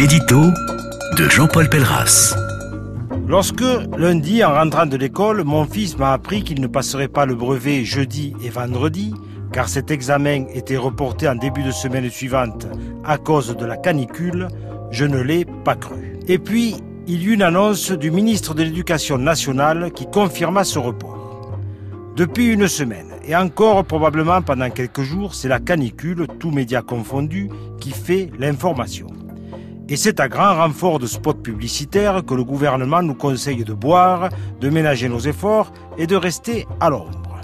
L'édito de Jean-Paul Pelleras. Lorsque, lundi, en rentrant de l'école, mon fils m'a appris qu'il ne passerait pas le brevet jeudi et vendredi, car cet examen était reporté en début de semaine suivante à cause de la canicule, je ne l'ai pas cru. Et puis, il y eut une annonce du ministre de l'Éducation nationale qui confirma ce report. Depuis une semaine, et encore probablement pendant quelques jours, c'est la canicule, tous médias confondus, qui fait l'information. Et c'est à grand renfort de spots publicitaires que le gouvernement nous conseille de boire, de ménager nos efforts et de rester à l'ombre.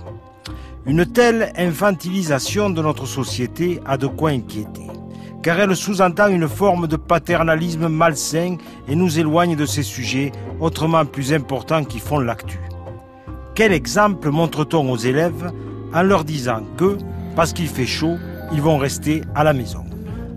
Une telle infantilisation de notre société a de quoi inquiéter, car elle sous-entend une forme de paternalisme malsain et nous éloigne de ces sujets autrement plus importants qui font l'actu. Quel exemple montre-t-on aux élèves en leur disant que, parce qu'il fait chaud, ils vont rester à la maison?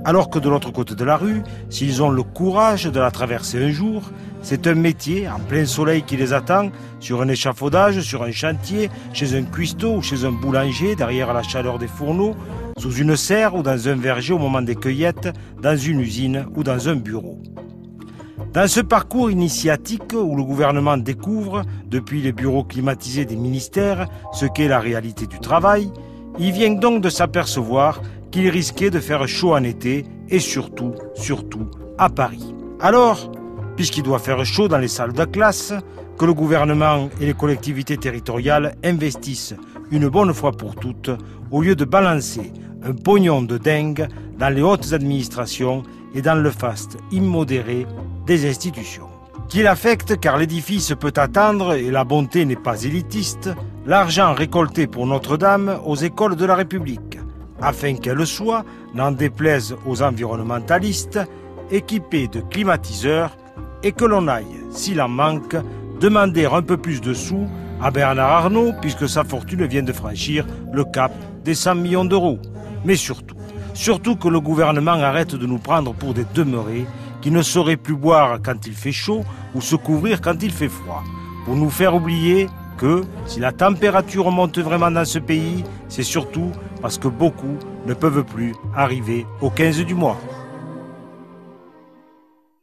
Alors que de l'autre côté de la rue, s'ils ont le courage de la traverser un jour, c'est un métier en plein soleil qui les attend, sur un échafaudage, sur un chantier, chez un cuistot ou chez un boulanger, derrière la chaleur des fourneaux, sous une serre ou dans un verger au moment des cueillettes, dans une usine ou dans un bureau. Dans ce parcours initiatique où le gouvernement découvre, depuis les bureaux climatisés des ministères, ce qu'est la réalité du travail, il vient donc de s'apercevoir qu'il risquait de faire chaud en été et surtout, surtout, à Paris. Alors, puisqu'il doit faire chaud dans les salles de classe, que le gouvernement et les collectivités territoriales investissent une bonne fois pour toutes, au lieu de balancer un pognon de dingue dans les hautes administrations et dans le faste immodéré des institutions. Qu'il affecte car l'édifice peut attendre et la bonté n'est pas élitiste, l'argent récolté pour Notre-Dame aux écoles de la République afin qu'elle soit, n'en déplaise aux environnementalistes, équipée de climatiseurs et que l'on aille, s'il en manque, demander un peu plus de sous à Bernard Arnault puisque sa fortune vient de franchir le cap des 100 millions d'euros. Mais surtout, surtout que le gouvernement arrête de nous prendre pour des demeurés qui ne sauraient plus boire quand il fait chaud ou se couvrir quand il fait froid, pour nous faire oublier que si la température monte vraiment dans ce pays, c'est surtout parce que beaucoup ne peuvent plus arriver au 15 du mois.